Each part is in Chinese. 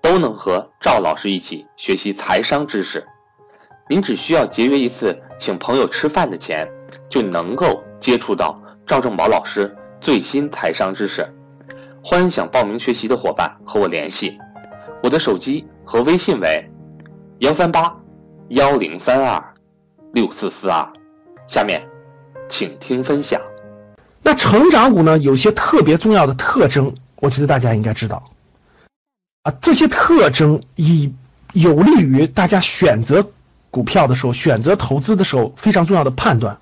都能和赵老师一起学习财商知识，您只需要节约一次请朋友吃饭的钱，就能够接触到赵正宝老师最新财商知识。欢迎想报名学习的伙伴和我联系，我的手机和微信为幺三八幺零三二六四四二。下面，请听分享。那成长股呢，有些特别重要的特征，我觉得大家应该知道。这些特征以有利于大家选择股票的时候、选择投资的时候非常重要的判断。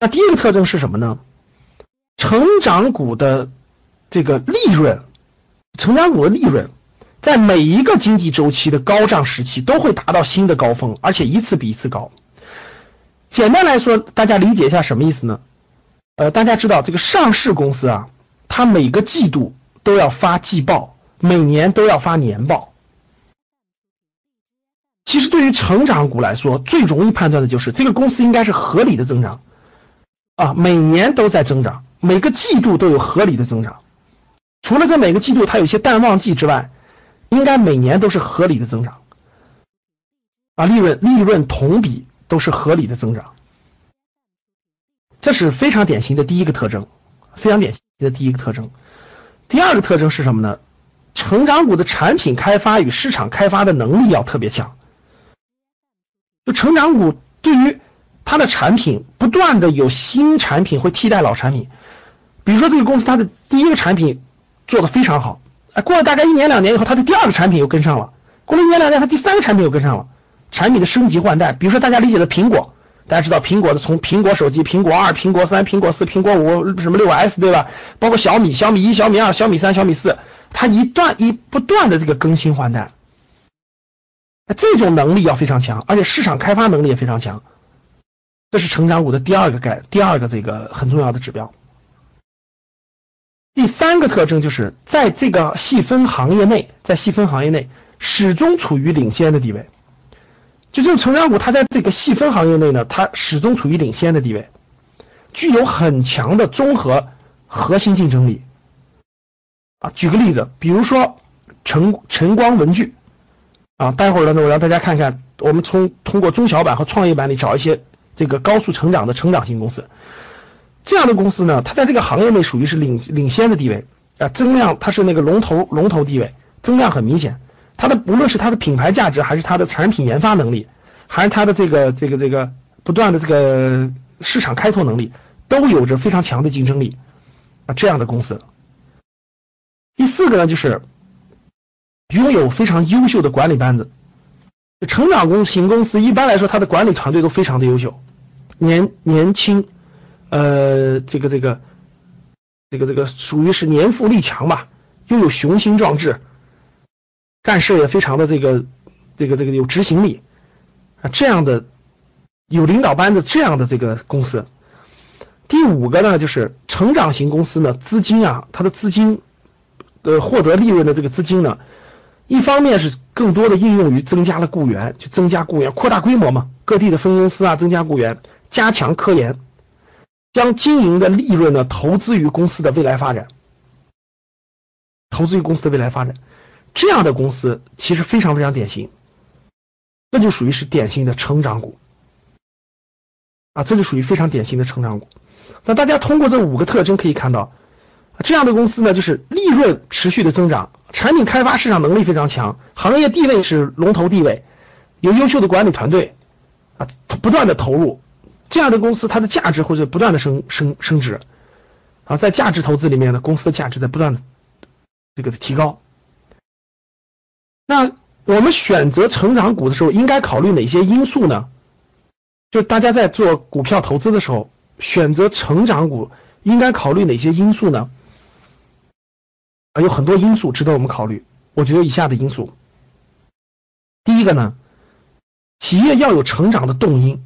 那第一个特征是什么呢？成长股的这个利润，成长股的利润在每一个经济周期的高涨时期都会达到新的高峰，而且一次比一次高。简单来说，大家理解一下什么意思呢？呃，大家知道这个上市公司啊，它每个季度都要发季报。每年都要发年报。其实对于成长股来说，最容易判断的就是这个公司应该是合理的增长啊，每年都在增长，每个季度都有合理的增长。除了在每个季度它有一些淡旺季之外，应该每年都是合理的增长啊，利润利润同比都是合理的增长。这是非常典型的第一个特征，非常典型的第一个特征。第二个特征是什么呢？成长股的产品开发与市场开发的能力要特别强，就成长股对于它的产品不断的有新产品会替代老产品，比如说这个公司它的第一个产品做的非常好，哎，过了大概一年两年以后，它的第二个产品又跟上了，过了一年两年，它第三个产品又跟上了，产品的升级换代，比如说大家理解的苹果，大家知道苹果的从苹果手机、苹果二、苹果三、苹果四、苹果五什么六 S 对吧？包括小米、小米一、小米二、小米三、小米四。它一段一不断的这个更新换代，那这种能力要非常强，而且市场开发能力也非常强，这是成长股的第二个概第二个这个很重要的指标。第三个特征就是在这个细分行业内，在细分行业内始终处于领先的地位。就这种成长股，它在这个细分行业内呢，它始终处于领先的地位，具有很强的综合核心竞争力。啊，举个例子，比如说晨晨光文具啊，待会儿呢，我让大家看看，我们从通过中小板和创业板里找一些这个高速成长的成长型公司，这样的公司呢，它在这个行业内属于是领领先的地位啊，增量它是那个龙头龙头地位，增量很明显，它的无论是它的品牌价值，还是它的产品研发能力，还是它的这个这个这个不断的这个市场开拓能力，都有着非常强的竞争力啊，这样的公司。第四个呢，就是拥有非常优秀的管理班子。成长公型公司一般来说，它的管理团队都非常的优秀，年年轻，呃，这个这个这个这个属于是年富力强吧，又有雄心壮志，干事也非常的这个这个这个有执行力啊，这样的有领导班子这样的这个公司。第五个呢，就是成长型公司呢，资金啊，它的资金。呃，获得利润的这个资金呢，一方面是更多的应用于增加了雇员，就增加雇员，扩大规模嘛，各地的分公司啊，增加雇员，加强科研，将经营的利润呢投资于公司的未来发展，投资于公司的未来发展，这样的公司其实非常非常典型，这就属于是典型的成长股，啊，这就属于非常典型的成长股。那大家通过这五个特征可以看到。这样的公司呢，就是利润持续的增长，产品开发市场能力非常强，行业地位是龙头地位，有优秀的管理团队啊，不断的投入，这样的公司它的价值会是不断的升升升值啊，在价值投资里面呢，公司的价值在不断的这个提高。那我们选择成长股的时候，应该考虑哪些因素呢？就大家在做股票投资的时候，选择成长股应该考虑哪些因素呢？啊，有很多因素值得我们考虑。我觉得以下的因素，第一个呢，企业要有成长的动因，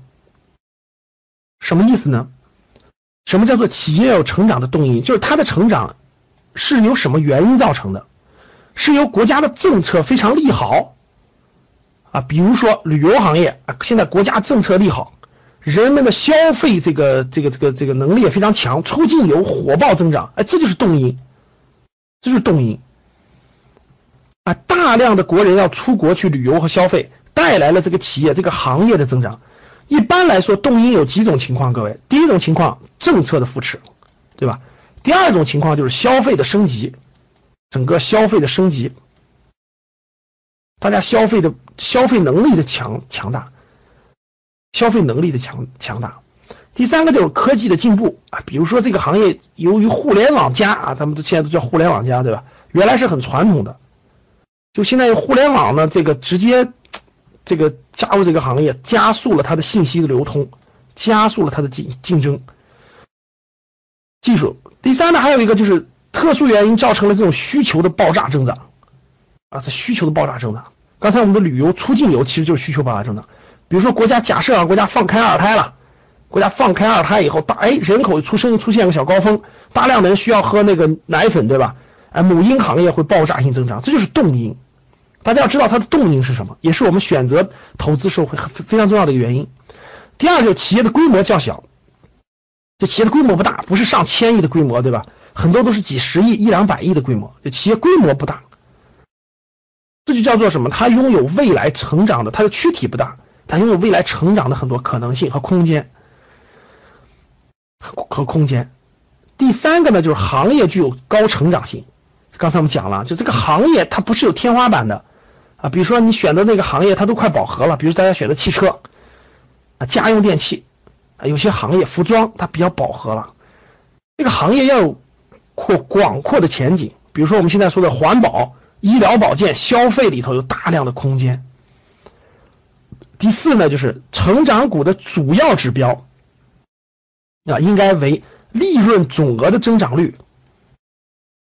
什么意思呢？什么叫做企业要有成长的动因？就是它的成长是由什么原因造成的？是由国家的政策非常利好啊，比如说旅游行业啊，现在国家政策利好，人们的消费这个这个这个这个能力也非常强，出境游火爆增长，哎，这就是动因，这就是动因啊，大量的国人要出国去旅游和消费，带来了这个企业这个行业的增长。一般来说，动因有几种情况，各位，第一种情况政策的扶持，对吧？第二种情况就是消费的升级。整个消费的升级，大家消费的消费能力的强强大，消费能力的强强大。第三个就是科技的进步啊，比如说这个行业由于互联网加啊，咱们都现在都叫互联网加，对吧？原来是很传统的，就现在互联网呢，这个直接这个加入这个行业，加速了它的信息的流通，加速了它的竞竞争。技术，第三呢，还有一个就是。特殊原因造成了这种需求的爆炸增长啊，这需求的爆炸增长。刚才我们的旅游出境游其实就是需求爆炸增长。比如说国家假设啊，国家放开二胎了，国家放开二胎以后，大哎人口出生出现个小高峰，大量的人需要喝那个奶粉，对吧？哎，母婴行业会爆炸性增长，这就是动因。大家要知道它的动因是什么，也是我们选择投资时候会非常重要的一个原因。第二就是企业的规模较小，这企业的规模不大，不是上千亿的规模，对吧？很多都是几十亿、一两百亿的规模，就企业规模不大，这就叫做什么？它拥有未来成长的，它的躯体不大，它拥有未来成长的很多可能性和空间和空间。第三个呢，就是行业具有高成长性。刚才我们讲了，就这个行业它不是有天花板的啊，比如说你选的那个行业它都快饱和了，比如大家选的汽车啊、家用电器啊，有些行业服装它比较饱和了，这个行业要有。扩广阔的前景，比如说我们现在说的环保、医疗保健、消费里头有大量的空间。第四呢，就是成长股的主要指标啊，应该为利润总额的增长率。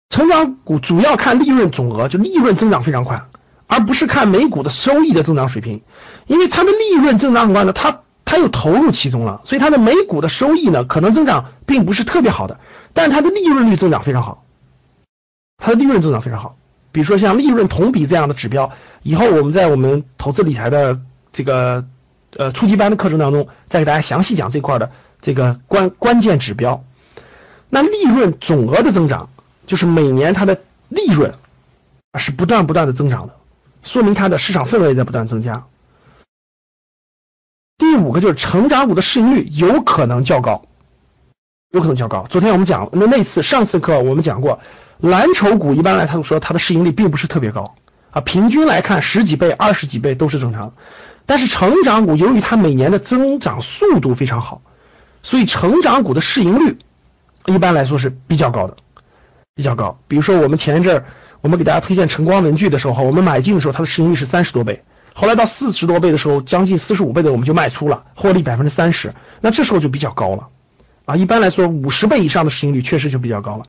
成长股主要看利润总额，就利润增长非常快，而不是看每股的收益的增长水平，因为它的利润增长很快呢，它它又投入其中了，所以它的每股的收益呢，可能增长并不是特别好的。但它的利润率增长非常好，它的利润增长非常好。比如说像利润同比这样的指标，以后我们在我们投资理财的这个呃初级班的课程当中，再给大家详细讲这块的这个关关键指标。那利润总额的增长，就是每年它的利润是不断不断的增长的，说明它的市场份额也在不断增加。第五个就是成长股的市盈率有可能较高。有可能较高。昨天我们讲，那那次上次课我们讲过，蓝筹股一般来说它的市盈率并不是特别高啊，平均来看十几倍、二十几倍都是正常。但是成长股由于它每年的增长速度非常好，所以成长股的市盈率一般来说是比较高的，比较高。比如说我们前一阵儿我们给大家推荐晨光文具的时候，我们买进的时候它的市盈率是三十多倍，后来到四十多倍的时候，将近四十五倍的我们就卖出了，获利百分之三十，那这时候就比较高了。啊，一般来说，五十倍以上的市盈率确实就比较高了。